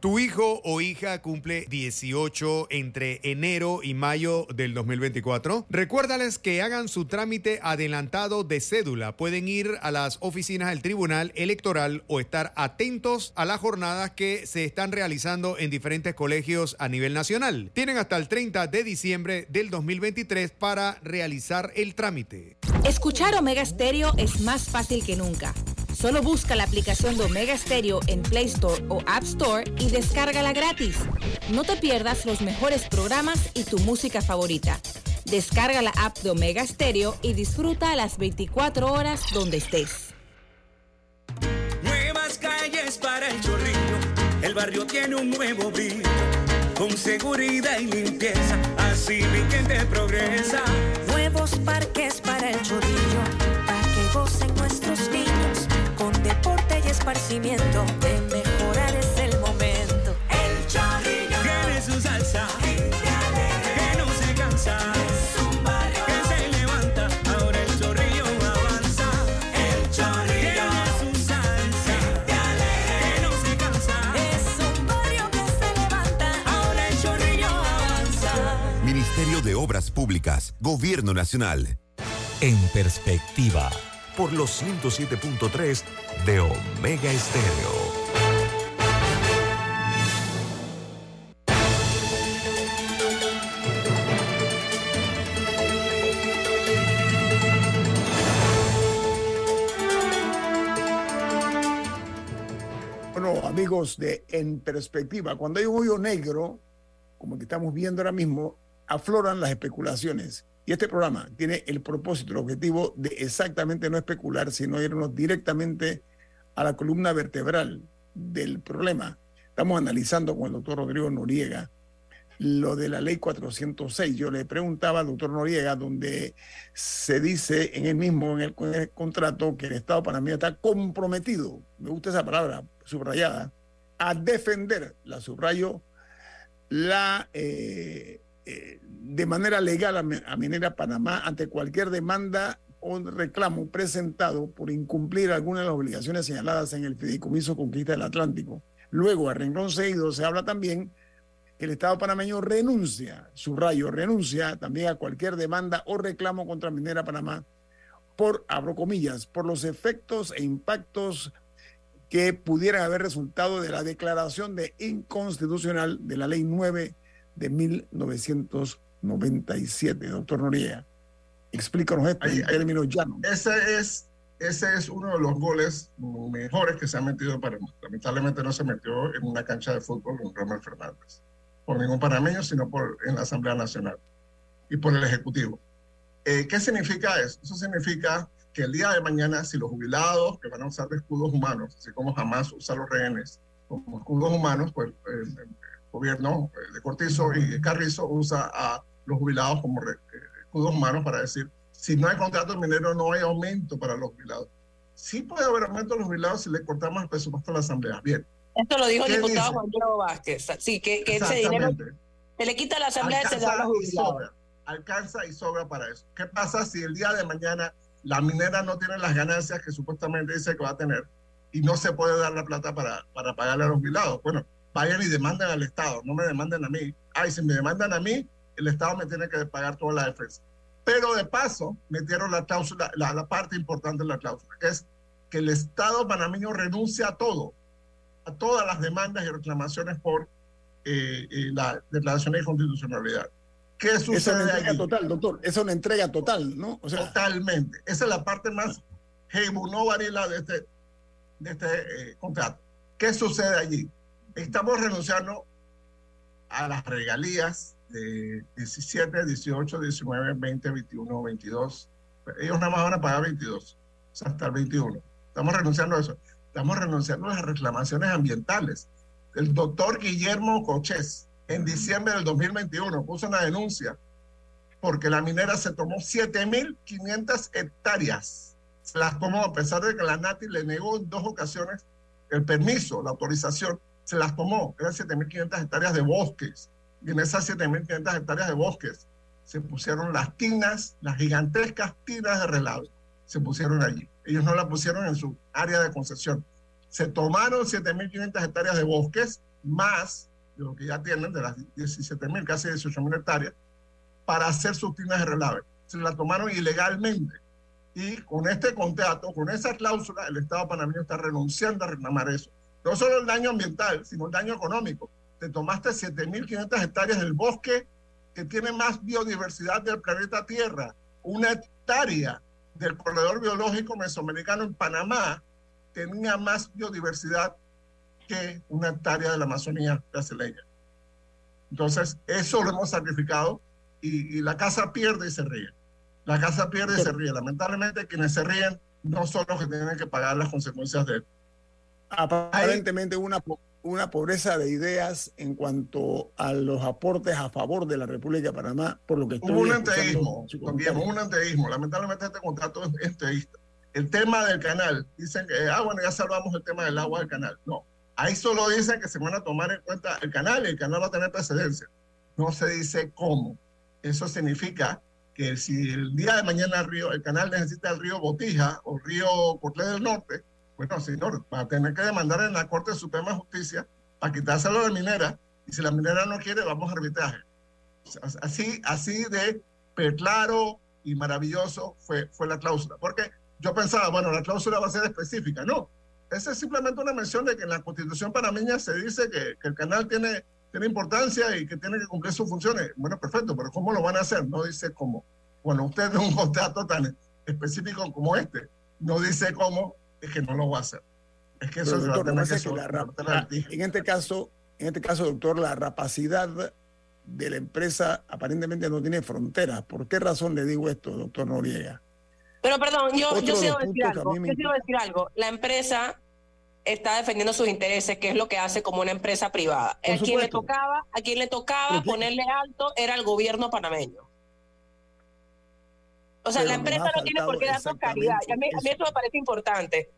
Speaker 7: Tu hijo o hija cumple 18 entre enero y mayo del 2024. Recuérdales que hagan su trámite adelantado de cédula. Pueden ir a las oficinas del Tribunal Electoral o estar atentos a las jornadas que se están realizando en diferentes colegios a nivel nacional. Tienen hasta el 30 de diciembre del 2023 para realizar el trámite.
Speaker 8: Escuchar Omega Stereo es más fácil que nunca. Solo busca la aplicación de Omega Stereo en Play Store o App Store y descárgala gratis. No te pierdas los mejores programas y tu música favorita. Descarga la app de Omega Stereo y disfruta las 24 horas donde estés.
Speaker 9: Nuevas calles para el chorrillo, el barrio tiene un nuevo brillo, con seguridad y limpieza, así mi gente progresa.
Speaker 10: Esparcimiento, de mejorar es el momento. El chorrillo
Speaker 9: Tiene su salsa, que no se cansa,
Speaker 10: es un barrio
Speaker 9: que se levanta, ahora el chorrillo avanza.
Speaker 10: El chorrillo
Speaker 9: Tiene su salsa, que no se cansa,
Speaker 10: es un barrio que se levanta.
Speaker 9: ahora el chorrillo avanza.
Speaker 6: Ministerio de Obras Públicas, Gobierno Nacional.
Speaker 5: En perspectiva,
Speaker 6: Por los 107.3 de Omega Estéreo.
Speaker 1: Bueno, amigos de En Perspectiva, cuando hay un hoyo negro, como el que estamos viendo ahora mismo, afloran las especulaciones. Y este programa tiene el propósito, el objetivo de exactamente no especular, sino irnos directamente a la columna vertebral del problema. Estamos analizando con el doctor Rodrigo Noriega lo de la ley 406. Yo le preguntaba al doctor Noriega, donde se dice en el mismo, en el, contrato, que el Estado panameño está comprometido, me gusta esa palabra subrayada, a defender, la subrayo, la, eh, eh, de manera legal a, Mi- a Minera Panamá ante cualquier demanda o reclamo presentado por incumplir alguna de las obligaciones señaladas en el Fideicomiso Conquista del Atlántico. Luego, a renglón seguido, se habla también que el Estado panameño renuncia, subrayo, renuncia también a cualquier demanda o reclamo contra Minera Panamá por, abro comillas, por los efectos e impactos que pudieran haber resultado de la declaración de inconstitucional de la Ley 9 de 1997. Doctor Noriega, explícanos esto
Speaker 3: Ahí-
Speaker 1: en
Speaker 3: ahí-
Speaker 1: términos llanos.
Speaker 3: Ese es, ese es uno de los goles mejores que se ha metido para Lamentablemente no se metió en una cancha de fútbol con Romel Fernández. Por ningún panameño, sino por, en la Asamblea Nacional y por el Ejecutivo. Eh, ¿Qué significa eso? Eso significa que el día de mañana, si los jubilados que van a usar de escudos humanos, así como jamás usa los rehenes como escudos humanos, pues el, el gobierno eh, de Cortizo y Carrizo usa a los jubilados como re- eh, escudos humanos para decir, si no hay contrato minero, no hay aumento para los jubilados. Sí puede haber aumento a los jubilados si le cortamos el presupuesto a la Asamblea. Bien.
Speaker 2: Esto lo dijo el
Speaker 3: ¿Qué
Speaker 2: diputado
Speaker 3: dice?
Speaker 2: Juan Diego Vázquez. Sí, que, que ese dinero se le quita a la asamblea y se da a los
Speaker 3: y
Speaker 2: jubilados.
Speaker 3: sobra, alcanza y sobra para eso. ¿Qué pasa si el día de mañana la minera no tiene las ganancias que supuestamente dice que va a tener y no se puede dar la plata para, para pagarle a los jubilados? Bueno, vayan y demanden al Estado, no me demanden a mí. Ay, si me demandan a mí, el Estado me tiene que pagar toda la defensa. Pero de paso, metieron la cláusula, la, la parte importante de la cláusula, que es que el Estado panameño renuncia a todo, a todas las demandas y reclamaciones por eh, eh, la declaración de inconstitucionalidad. ¿Qué
Speaker 1: Esa es una
Speaker 3: sucede
Speaker 1: entrega
Speaker 3: allí?
Speaker 1: total, doctor. Esa es una entrega total, ¿no? O sea,
Speaker 3: Totalmente. Esa es la parte más no varila de este, de este eh, contrato. ¿Qué sucede allí? Estamos renunciando a las regalías de 17, 18, 19, 20, 21, 22. Ellos nada más van a pagar 22, o sea, hasta el 21. Estamos renunciando a eso. Estamos renunciando a las reclamaciones ambientales. el doctor Guillermo Cochés en diciembre del 2021 puso una denuncia porque la minera se tomó 7.500 hectáreas. Se las tomó a pesar de que la NATI le negó en dos ocasiones el permiso, la autorización. Se las tomó. Eran 7.500 hectáreas de bosques. Y en esas 7.500 hectáreas de bosques se pusieron las tinas, las gigantescas tinas de relave. Se pusieron allí. Ellos no la pusieron en su área de concesión. Se tomaron 7.500 hectáreas de bosques, más de lo que ya tienen, de las 17.000, casi 18.000 hectáreas, para hacer sus tinas de relave. Se la tomaron ilegalmente. Y con este contrato, con esa cláusula, el Estado panameño está renunciando a reclamar eso. No solo el daño ambiental, sino el daño económico. Te tomaste 7.500 hectáreas del bosque que tiene más biodiversidad del planeta Tierra. Una hectárea del corredor biológico mesoamericano en Panamá tenía más biodiversidad que una hectárea de la Amazonía brasileña. Entonces, eso lo hemos sacrificado y, la casa pierde y se ríe. La casa pierde y se ríe. Lamentablemente, quienes se ríen no son los que tienen que pagar las consecuencias de
Speaker 1: Aparentemente una, una pobreza de ideas en cuanto a los aportes a favor de la República de Panamá, por lo que estoy
Speaker 3: Hubo un enteísmo, también un enteísmo. Lamentablemente este contrato es enteísta. El tema del canal, dicen que, ah, bueno, ya salvamos el tema del agua del canal. No, ahí solo dicen que se van a tomar en cuenta el canal y el canal va a tener precedencia. No se dice cómo. Eso significa que si el día de mañana el, río, el canal necesita el río Botija o el río Cortés del Norte, bueno, señor, va a tener que demandar en la Corte Suprema de Justicia para quitárselo de minera y si la minera no quiere, vamos a arbitraje. Así, así de claro y maravilloso fue, fue la cláusula. Porque yo pensaba, bueno, la cláusula va a ser específica. No, esa es simplemente una mención de que en la constitución panameña se dice que, que el canal tiene tiene importancia y que tiene que cumplir sus funciones. Bueno, perfecto, pero ¿cómo lo van a hacer? No dice cómo. Bueno, usted en un contrato tan específico como este, no dice cómo, es que no lo va a hacer. Es que eso es
Speaker 1: doctor, que, que En este caso, en este caso, doctor, la rapacidad de la empresa aparentemente no tiene fronteras. ¿Por qué razón le digo esto, doctor Noriega?
Speaker 2: Pero perdón, yo, yo quiero decir algo. Yo quiero decir algo. La empresa está defendiendo sus intereses, que es lo que hace como una empresa privada. a quien le tocaba, a quien le tocaba ponerle alto era el gobierno panameño. O sea, la empresa no tiene por qué darnos caridad. a mí, a mí esto me parece importante.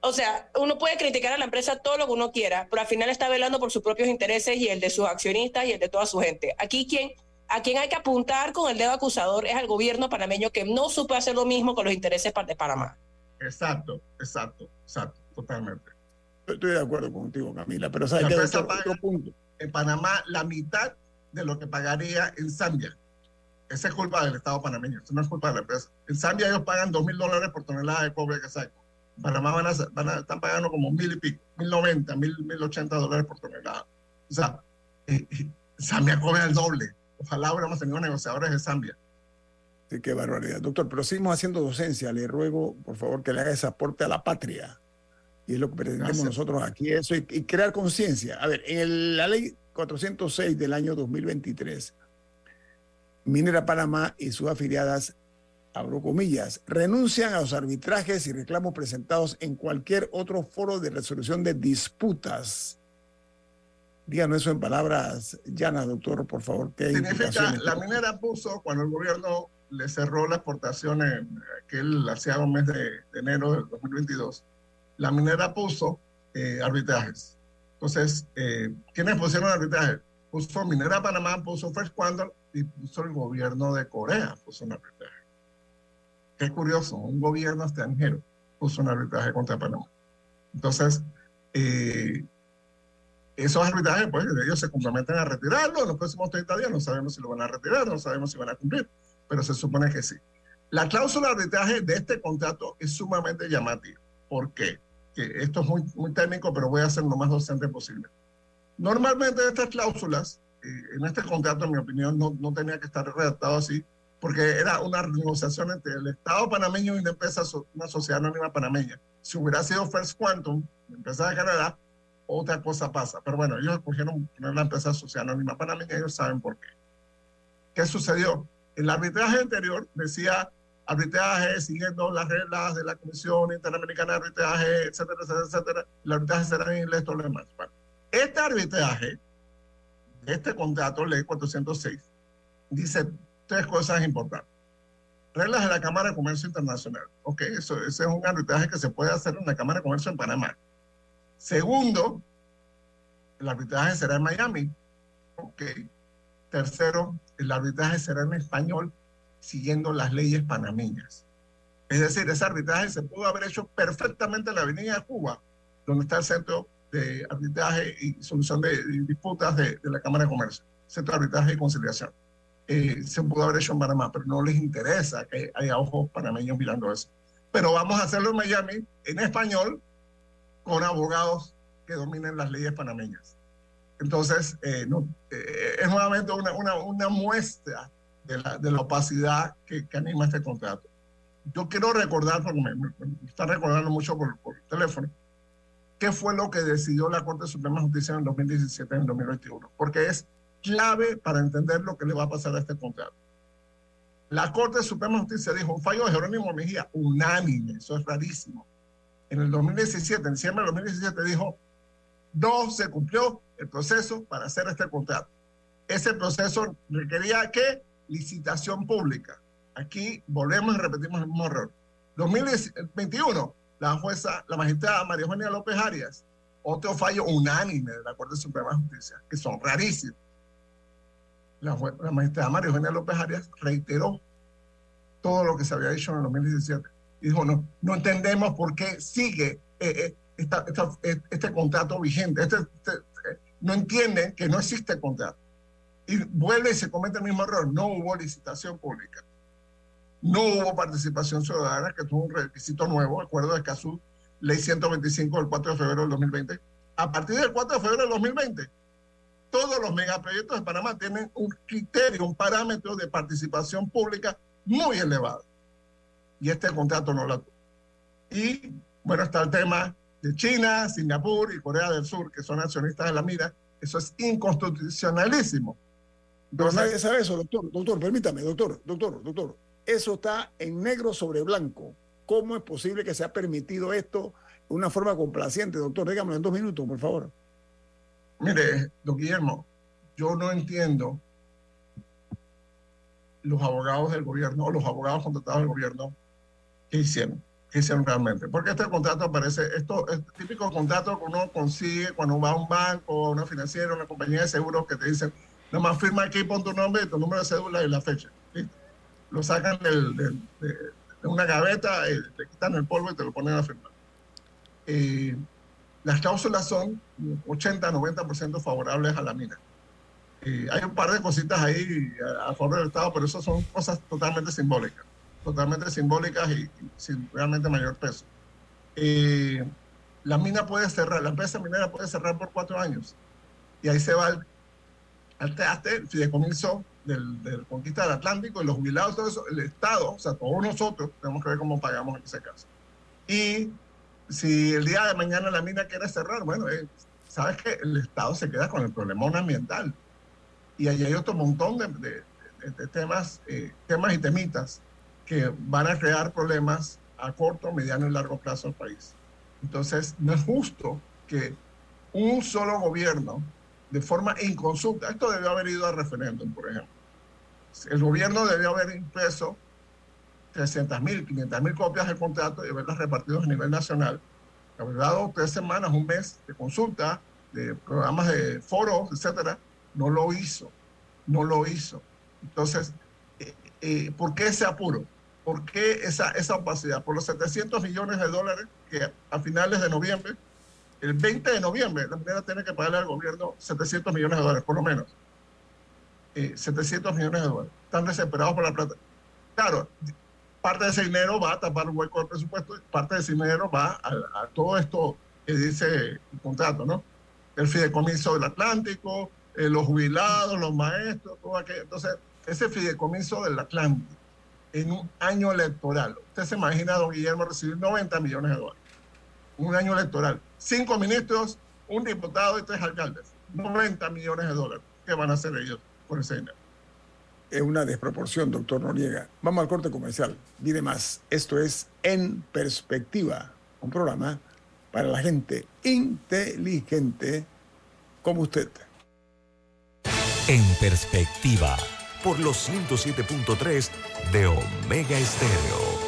Speaker 2: O sea, uno puede criticar a la empresa todo lo que uno quiera, pero al final está velando por sus propios intereses y el de sus accionistas y el de toda su gente. Aquí quien, a quien hay que apuntar con el dedo acusador es al gobierno panameño que no supo hacer lo mismo con los intereses de Panamá.
Speaker 3: Exacto, exacto, exacto, totalmente.
Speaker 1: Estoy de acuerdo contigo, Camila, pero ¿sabes qué? Otro, otro punto.
Speaker 3: En Panamá, la mitad de lo que pagaría en Zambia. Esa es culpa del Estado panameño, eso no es culpa de la empresa. En Zambia ellos pagan dos mil dólares por tonelada de cobre que sacan. En Panamá van a, van a, están pagando como mil y pico, mil noventa, mil, mil ochenta dólares por tonelada. O sea, eh, eh, Zambia cobra el doble. Ojalá hubiéramos tenido negociadores de Zambia.
Speaker 1: Sí, qué barbaridad. Doctor, pero seguimos haciendo docencia. Le ruego, por favor, que le haga ese aporte a la patria y es lo que pretendemos nosotros aquí, eso, y, crear conciencia. A ver, en la ley 406 del año 2023, Minera Panamá y sus afiliadas, abro comillas, renuncian a los arbitrajes y reclamos presentados en cualquier otro foro de resolución de disputas. Díganos eso en palabras llanas, doctor, por favor.
Speaker 3: Significa, la minera puso, cuando el gobierno le cerró las exportaciones, que él hacía un mes de, de enero del 2022, la minera puso eh, arbitrajes. Entonces, eh, ¿quiénes pusieron arbitraje? Puso Minera Panamá, puso First Quantum y puso el gobierno de Corea, puso un arbitraje. Qué curioso, un gobierno extranjero puso un arbitraje contra Panamá. Entonces, eh, esos arbitrajes, pues ellos se comprometen a retirarlo en los próximos 30 días. No sabemos si lo van a retirar, no sabemos si van a cumplir, pero se supone que sí. La cláusula de arbitraje de este contrato es sumamente llamativa. ¿Por qué? esto es muy, muy técnico, pero voy a ser lo más docente posible. Normalmente estas cláusulas, eh, en este contrato, en mi opinión, no, no tenía que estar redactado así, porque era una negociación entre el Estado panameño y una empresa, una sociedad anónima panameña. Si hubiera sido First Quantum, la empresa de Canadá, otra cosa pasa. Pero bueno, ellos escogieron poner la empresa sociedad anónima panameña, ellos saben por qué. ¿Qué sucedió? El arbitraje anterior decía arbitraje siguiendo las reglas de la Comisión Interamericana de Arbitraje, etcétera, etcétera, etcétera. El arbitraje será en inglés, todo lo demás. Este arbitraje, este contrato, ley 406, dice tres cosas importantes. Reglas de la Cámara de Comercio Internacional. Ok, eso, ese es un arbitraje que se puede hacer en la Cámara de Comercio en Panamá. Segundo, el arbitraje será en Miami. Ok. Tercero, el arbitraje será en español siguiendo las leyes panameñas. Es decir, ese arbitraje se pudo haber hecho perfectamente en la Avenida de Cuba, donde está el Centro de Arbitraje y Solución de Disputas de, la Cámara de Comercio, Centro de Arbitraje y Conciliación. Eh, se pudo haber hecho en Panamá, pero no les interesa que haya ojos panameños mirando eso. Pero vamos a hacerlo en Miami, en español, con abogados que dominen las leyes panameñas. Entonces, eh, no, eh, es nuevamente una, una, una muestra de la, de la opacidad que, que, anima este contrato. Yo quiero recordar, porque me, me, está recordando mucho por, por, el teléfono, qué fue lo que decidió la Corte Suprema de Justicia en el 2017 y en el 2021, porque es clave para entender lo que le va a pasar a este contrato. La Corte Suprema de Justicia dijo un fallo de Jerónimo Mejía, unánime, eso es rarísimo. En el 2017, en diciembre del 2017, dijo no se cumplió el proceso para hacer este contrato. Ese proceso requería que licitación pública. Aquí volvemos y repetimos el mismo error. 2021, la jueza, la magistrada María Eugenia López Arias, otro fallo unánime de la Corte Suprema de Justicia, que son rarísimos. La, la magistrada María Eugenia López Arias reiteró todo lo que se había dicho en el 2017. Y dijo, no, no entendemos por qué sigue eh, eh, esta, este contrato vigente. Este, este, no entienden que no existe contrato. Y vuelve y se comete el mismo error. No hubo licitación pública. No hubo participación ciudadana, que tuvo un requisito nuevo, acuerdo de Escazú, ley 125 del 4 de febrero del 2020. A partir del 4 de febrero del 2020, todos los megaproyectos de Panamá tienen un criterio, un parámetro de participación pública muy elevado. Y este contrato no lo tuvo. Y bueno, está el tema de China, Singapur y Corea del Sur, que son accionistas de la mira, eso es inconstitucionalísimo.
Speaker 1: Pero nadie sabe eso, doctor. Doctor, permítame, doctor, doctor, doctor. Eso está en negro sobre blanco. ¿Cómo es posible que se ha permitido esto de una forma complaciente? Doctor, dígamelo en dos minutos, por favor.
Speaker 3: Mire, don Guillermo, yo no entiendo los abogados del gobierno o los abogados contratados del gobierno que hicieron que hicieron realmente. Porque este contrato aparece, esto es típico contrato que uno consigue cuando va a un banco, a una financiera, una compañía de seguros que te dicen, nomás firma aquí, pon tu nombre, tu número de cédula y la fecha. Lo sacan del, del, de, de, una gaveta, eh, te quitan el polvo y te lo ponen a firmar. Eh, las cláusulas son 80-90% favorables a la mina. Eh, hay un par de cositas ahí a, a favor del Estado, pero eso son cosas totalmente simbólicas totalmente simbólicas y, y sin realmente mayor peso. Eh, la mina puede cerrar, la empresa minera puede cerrar por cuatro años y ahí se va al, al el fideicomiso del, del, conquista del Atlántico los jubilados, todo eso, el Estado, o sea, todos nosotros tenemos que ver cómo pagamos en ese caso. Y si el día de mañana la mina quiere cerrar, bueno, eh, sabes que el Estado se queda con el problemón ambiental. Y ahí hay otro montón de, de, de temas, eh, temas y temitas que van a crear problemas a corto, mediano y largo plazo al país. Entonces, no es justo que un solo gobierno, de forma inconsulta, esto debió haber ido a referéndum, por ejemplo. El gobierno debió haber impreso 300 mil, 500 mil copias del contrato y haberlas repartido a nivel nacional. Haber dado tres semanas, un mes de consulta, de programas de foros, etcétera. No lo hizo. No lo hizo. Entonces, eh, eh, ¿por qué ese apuro? ¿Por qué esa, esa opacidad? Por los 700 millones de dólares que a finales de noviembre, el 20 de noviembre, la minera tiene que pagarle al gobierno 700 millones de dólares, por lo menos. Eh, 700 millones de dólares. Están desesperados por la plata. Claro, parte de ese dinero va a tapar un hueco del presupuesto, parte de ese dinero va a, todo esto que dice el contrato, ¿no? El fideicomiso del Atlántico, eh, los jubilados, los maestros, todo aquello. Entonces, ese fideicomiso del Atlántico en un año electoral. Usted se imagina a don Guillermo recibir 90 millones de dólares. Un año electoral. Cinco ministros, un diputado y tres alcaldes. 90 millones de dólares. ¿Qué van a hacer ellos ese dinero?
Speaker 1: Es una desproporción, doctor Noriega. Vamos al corte comercial. Mire más. Esto es En Perspectiva, un programa para la gente inteligente como usted.
Speaker 5: En perspectiva.
Speaker 6: Por los 107.3 de Omega Estéreo.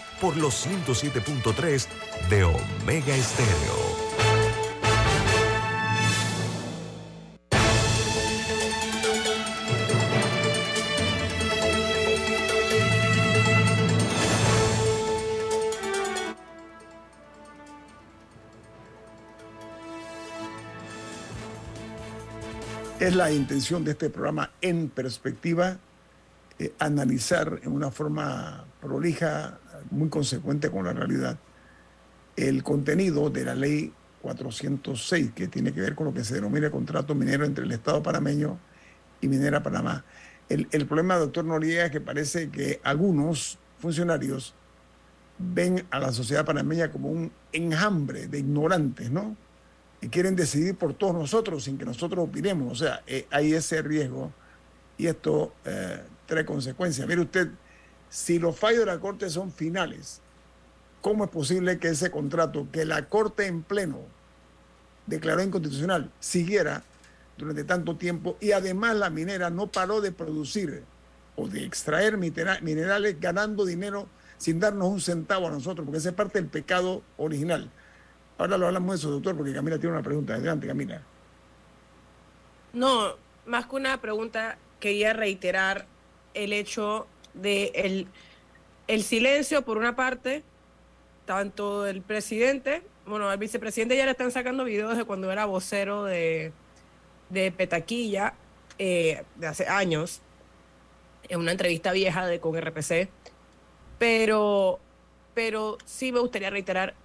Speaker 6: Por los 107.3 de Omega Estéreo.
Speaker 1: Es la intención de este programa en perspectiva eh, analizar en una forma prolija, muy consecuente con la realidad, el contenido de la ley 406, que tiene que ver con lo que se denomina contrato minero entre el Estado panameño y Minera Panamá. El, el problema, doctor Noriega, es que parece que algunos funcionarios ven a la sociedad panameña como un enjambre de ignorantes, ¿no? Y quieren decidir por todos nosotros sin que nosotros opinemos. O sea, eh, hay ese riesgo y esto eh, trae consecuencias. Mire usted, si los fallos de la Corte son finales, ¿cómo es posible que ese contrato que la Corte en pleno declaró inconstitucional siguiera durante tanto tiempo y además la minera no paró de producir o de extraer minera- minerales ganando dinero sin darnos un centavo a nosotros, porque esa es parte del pecado original. Ahora lo hablamos de eso, doctor, porque Camila tiene una pregunta. Adelante, Camila.
Speaker 2: No, más que una pregunta, quería reiterar el hecho de el, el silencio, por una parte, tanto del presidente, bueno, al vicepresidente ya le están sacando videos de cuando era vocero de, de Petaquilla, eh, de hace años, en una entrevista vieja de, con RPC, pero, pero sí me gustaría reiterar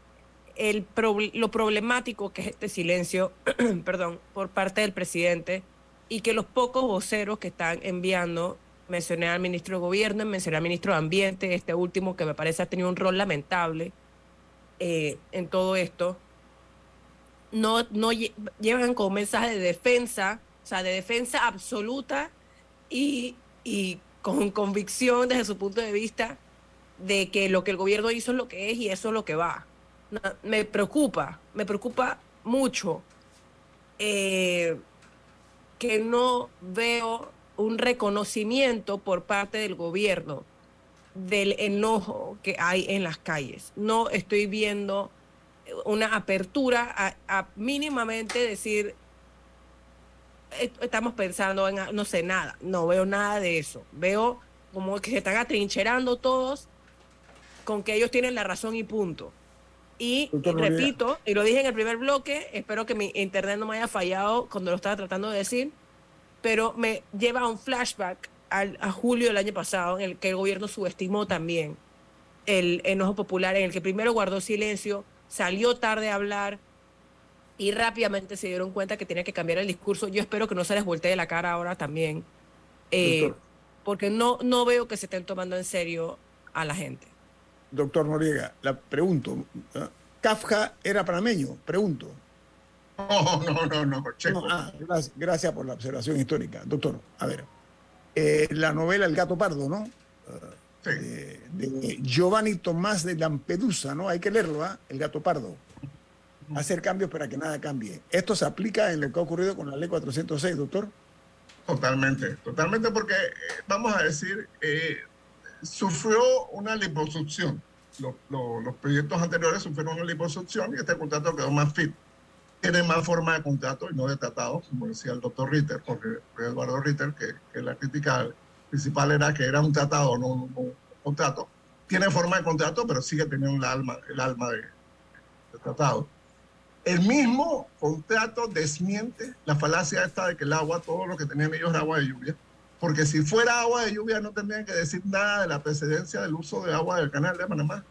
Speaker 2: el lo problemático que es este silencio, [clears throat] perdón, por parte del presidente y que los pocos voceros que están enviando, mencioné al ministro de Gobierno, mencioné al ministro de Ambiente, este último que me parece ha tenido un rol lamentable eh, en todo esto, no, no lle- llevan como mensaje de defensa, o sea, de defensa absoluta y, y con convicción desde su punto de vista de que lo que el gobierno hizo es lo que es y eso es lo que va. Me preocupa, me preocupa mucho eh, que no veo un reconocimiento por parte del gobierno del enojo que hay en las calles. No estoy viendo una apertura a, a mínimamente decir, "Est- estamos pensando en, no sé, nada. No veo nada de eso. Veo como que se están atrincherando todos con que ellos tienen la razón y punto. Y, repito, y lo dije en el primer bloque, espero que mi internet no me haya fallado cuando lo estaba tratando de decir, pero me lleva a un flashback al- a julio del año pasado, en el que el gobierno subestimó también el enojo popular, en el que primero guardó silencio, salió tarde a hablar y rápidamente se dieron cuenta que tenía que cambiar el discurso. Yo espero que no se les voltee la cara ahora también, eh, porque no, no veo que se estén tomando en serio a la gente.
Speaker 1: Doctor Noriega, la pregunto, ¿ah? Kafka era panameño, pregunto.
Speaker 3: No, no, no, no, checo.
Speaker 1: No, ah, gracias, gracias por la observación histórica. Doctor, a ver, eh, la novela El gato pardo, ¿no?
Speaker 3: Sí.
Speaker 1: De, de Giovanni Tomás de Lampedusa, ¿no? Hay que leerlo, ¿ah? El gato pardo. Hacer cambios para que nada cambie. ¿Esto se aplica en lo que ha ocurrido con la ley 406, doctor?
Speaker 3: Totalmente, totalmente porque, eh, vamos a decir, eh, sufrió una liposucción. Los, los- los proyectos anteriores sufrieron una liposucción y este contrato quedó más fit. Tiene más forma de contrato y no de tratado, como decía el doctor Ritter, porque Eduardo Ritter, que, que la crítica principal era que era un tratado, no un, un contrato. Tiene forma de contrato, pero sigue teniendo el alma, el alma de, de tratado. El mismo contrato desmiente la falacia esta de que el agua, todo lo que tenían ellos era agua de lluvia, porque si fuera agua de lluvia no tendrían que decir nada de la precedencia del uso de agua del canal de Panamá.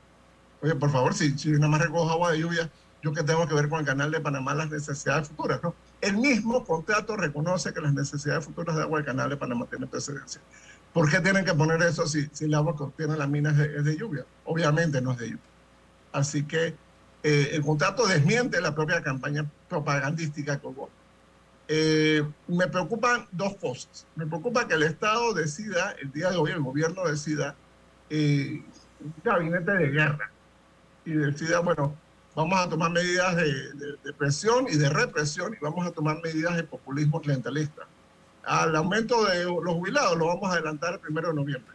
Speaker 3: Oye, por favor, si, si nada más recojo agua de lluvia, yo qué tengo que ver con el canal de Panamá, las necesidades futuras, ¿no? El mismo contrato reconoce que las necesidades futuras de agua del canal de Panamá tienen precedencia. ¿Por qué tienen que poner eso si, si el agua que obtiene la mina es de, es de lluvia? Obviamente no es de lluvia. Así que eh, el contrato desmiente la propia campaña propagandística que hubo. Eh, me preocupan dos cosas. Me preocupa que el Estado decida, el día de hoy el gobierno decida, eh, un gabinete de guerra, y decida, bueno, vamos a tomar medidas de, presión y de represión y vamos a tomar medidas de populismo clientelista. Al aumento de los jubilados lo vamos a adelantar el primero de noviembre.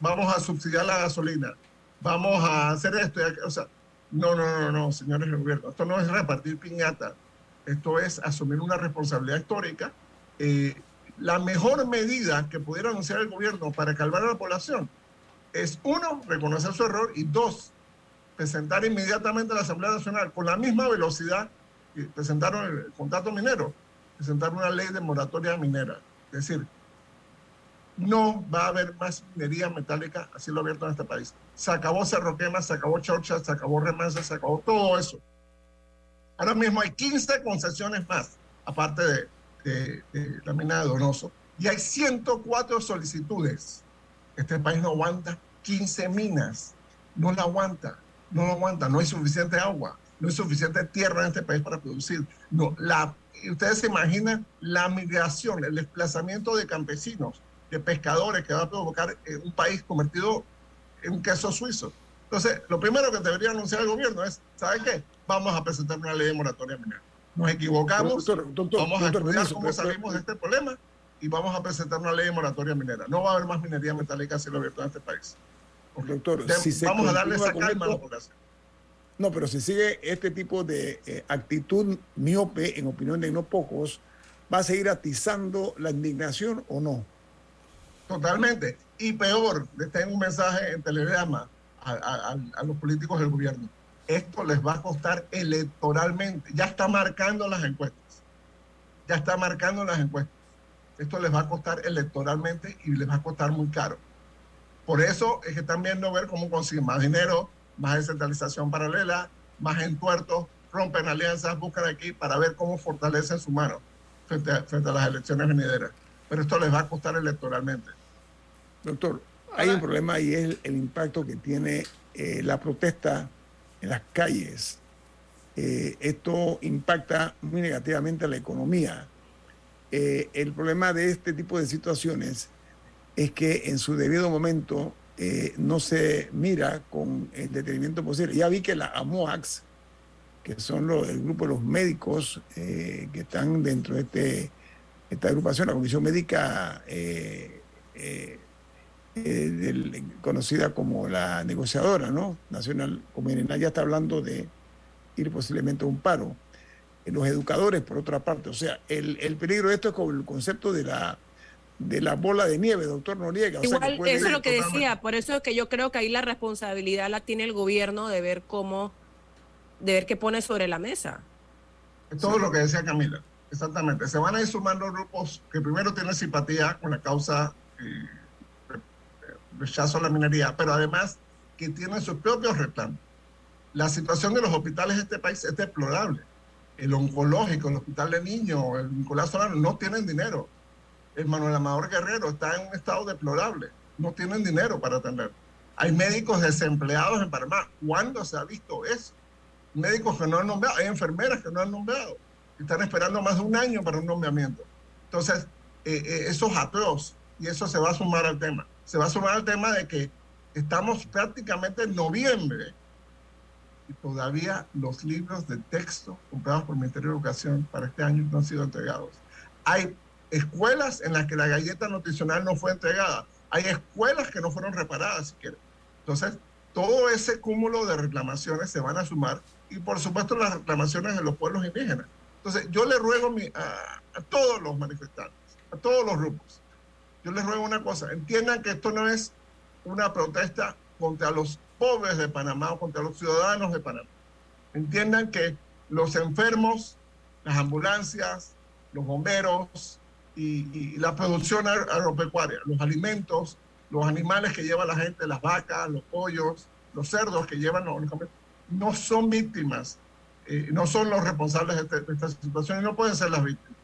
Speaker 3: Vamos a subsidiar la gasolina. Vamos a hacer esto. y aquello. O sea, no, no, no, no, señores del gobierno. Esto no es repartir piñata. Esto es asumir una responsabilidad histórica. Eh, la mejor medida que pudiera anunciar el gobierno para calmar a la población es, uno, reconocer su error y dos, presentar inmediatamente a la Asamblea Nacional con la misma velocidad que presentaron el contrato minero, presentar una ley de moratoria minera. Es decir, no va a haber más minería metálica a cielo abierto en este país. Se acabó Cerro Quema, se acabó Chorcha, se acabó Remansa, se acabó todo eso. Ahora mismo hay 15 concesiones más, aparte de, de- de la mina de Donoso, y hay 104 solicitudes. Este país no aguanta 15 minas, no la aguanta, no lo aguanta, no hay suficiente agua, no hay suficiente tierra en este país para producir. No, la, ustedes se imaginan la migración, el desplazamiento de campesinos, de pescadores que va a provocar eh, un país convertido en un queso suizo. Entonces, lo primero que debería anunciar el gobierno es, ¿saben qué? Vamos a presentar una ley de moratoria minera. Nos equivocamos,
Speaker 1: Doctor, doctor,
Speaker 3: vamos a estudiar cómo salimos de este problema y vamos a presentar una ley de moratoria minera. No va a haber más minería metálica a cielo abierto en este país.
Speaker 1: Doctor,
Speaker 3: De-
Speaker 1: si se
Speaker 3: vamos a darle esa calma a la población.
Speaker 1: No, pero si sigue este tipo de eh, actitud miope, en opinión de no pocos, ¿va a seguir atizando la indignación o no?
Speaker 3: Totalmente. Y peor, les tengo un mensaje en telegrama a, a- a- a los políticos del gobierno. Esto les va a costar electoralmente. Ya está marcando las encuestas. Ya está marcando las encuestas. Esto les va a costar electoralmente y les va a costar muy caro. Por eso es que están viendo ver cómo consiguen más dinero, más descentralización paralela, más entuertos, rompen alianzas, buscan aquí para ver cómo fortalecen su mano frente a, frente a las elecciones venideras. Pero esto les va a costar electoralmente.
Speaker 1: Doctor, hay un problema y es el, el impacto que tiene eh, la protesta en las calles. Eh, esto impacta muy negativamente a la economía. Eh, el problema de este tipo de situaciones es que en su debido momento eh, no se mira con el detenimiento posible. Ya vi que la AMOAX, que son los- el grupo de los médicos eh, que están dentro de este, esta agrupación, la Comisión Médica eh, conocida como la negociadora ¿no? nacional, como ya está hablando de ir posiblemente a un paro. Los educadores, por otra parte, o sea, el, el peligro de esto es como el concepto de la, de la bola de nieve, doctor Noriega. o
Speaker 2: Igual, eso es lo que decía, por eso es que yo creo que ahí la responsabilidad la tiene el gobierno de ver cómo, de ver qué pone sobre la mesa.
Speaker 3: Es todo lo que decía Camila. Exactamente. Se van a ir sumando grupos que primero tienen simpatía con la causa eh, re- rechazo a la minería, pero además que tienen sus propios reclamos. La situación de los hospitales de este país es deplorable. El oncológico, el hospital de niños, el Nicolás Solano, no tienen dinero. El Manuel Amador Guerrero está en un estado deplorable. No tienen dinero para atender. Hay médicos desempleados en Panamá. ¿Cuándo se ha visto eso? médicos que no han nombrado, hay enfermeras que no han nombrado, están esperando más de un año para un nombramiento. Entonces, eh, eh, eso es atroz y eso se va a sumar al tema. Se va a sumar al tema de que estamos prácticamente en noviembre y todavía los libros de texto comprados por el Ministerio de Educación para este año no han sido entregados. Hay escuelas en las que la galleta nutricional no fue entregada. Hay escuelas que no fueron reparadas siquiera. Entonces, todo ese cúmulo de reclamaciones se van a sumar y por supuesto las reclamaciones de los pueblos indígenas. Entonces, yo le ruego a, a todos los manifestantes, a todos los grupos, yo les ruego una cosa, entiendan que esto no es una protesta contra los pobres de Panamá o contra los ciudadanos de Panamá. Entiendan que los enfermos, las ambulancias, los bomberos y, la producción agropecuaria, los alimentos, los animales que lleva la gente, las vacas, los pollos, los cerdos que llevan los, no son víctimas, eh, no son los responsables de, este, de esta situación y no pueden ser las víctimas.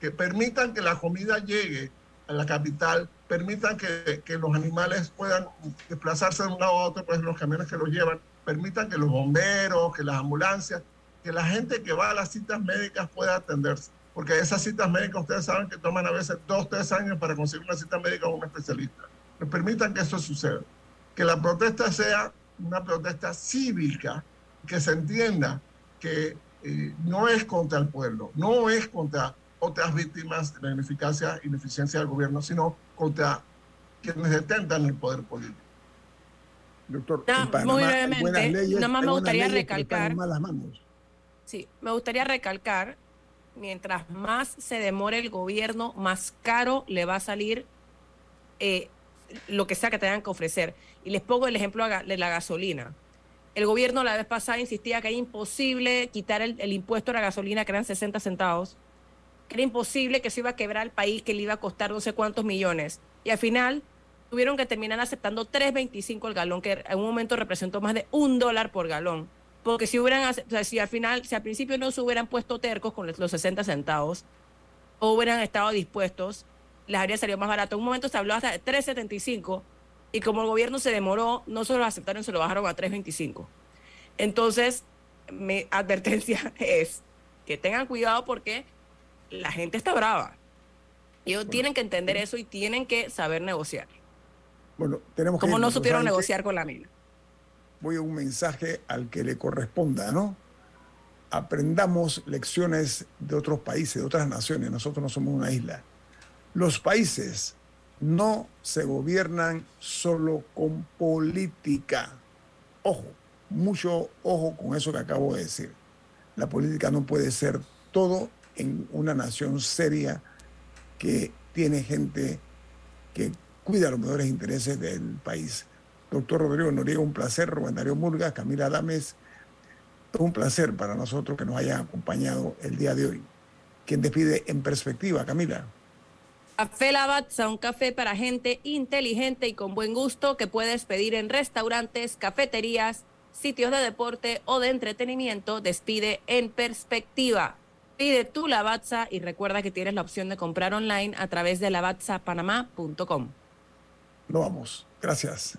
Speaker 3: Que permitan que la comida llegue a la capital, permitan que, que, los animales puedan desplazarse de un lado a otro, pues los camiones que los llevan, permitan que los bomberos, que las ambulancias, que la gente que va a las citas médicas pueda atenderse. Porque esas citas médicas ustedes saben que toman a veces dos, tres años para conseguir una cita médica con un especialista. Que permitan que eso suceda. Que la protesta sea una protesta cívica, que se entienda que eh, no es contra el pueblo, no es contra otras víctimas de la ineficacia y ineficiencia del gobierno, sino contra quienes detentan el poder político.
Speaker 2: Doctor, muy brevemente, más me gustaría recalcar. Sí, me gustaría recalcar, mientras más se demore el gobierno, más caro le va a salir eh, lo que sea que tengan que ofrecer. Y les pongo el ejemplo de la gasolina. El gobierno la vez pasada insistía que era imposible quitar el, el impuesto a la gasolina, que eran 60 centavos que era imposible, que se iba a quebrar el país, que le iba a costar no sé cuántos millones. Y al final tuvieron que terminar aceptando 3.25 el galón, que en un momento representó más de un dólar por galón. Porque si hubieran, o sea, si al final, si al principio no se hubieran puesto tercos con los 60 centavos, o hubieran estado dispuestos, les habría salido más barato. En un momento se habló hasta de 3.75 y como el gobierno se demoró, no solo lo aceptaron, se lo bajaron a 3.25. Entonces, mi advertencia [laughs] es que tengan cuidado porque la gente está brava. Ellos tienen que entender eso y tienen que saber negociar.
Speaker 1: Bueno, tenemos que
Speaker 2: Como no supieron negociar con la mina.
Speaker 1: Voy a un mensaje al que le corresponda, ¿no? Aprendamos lecciones de otros países, de otras naciones. Nosotros no somos una isla. Los países no se gobiernan solo con política. Ojo, mucho ojo con eso que acabo de decir. La política no puede ser todo en una nación seria que tiene gente que cuida los mejores intereses del país. Doctor Rodrigo Noriega, un placer. Rubén Darío Murga, Camila Adames, un placer para nosotros que nos hayan acompañado el día de hoy. ¿Quién despide en perspectiva, Camila?
Speaker 2: Café Lavazza, un café para gente inteligente y con buen gusto que puedes pedir en restaurantes, cafeterías, sitios de deporte o de entretenimiento. Despide en perspectiva. Pide tu Lavazza y recuerda que tienes la opción de comprar online a través de lavazzapanamá.com.
Speaker 1: No vamos. Gracias.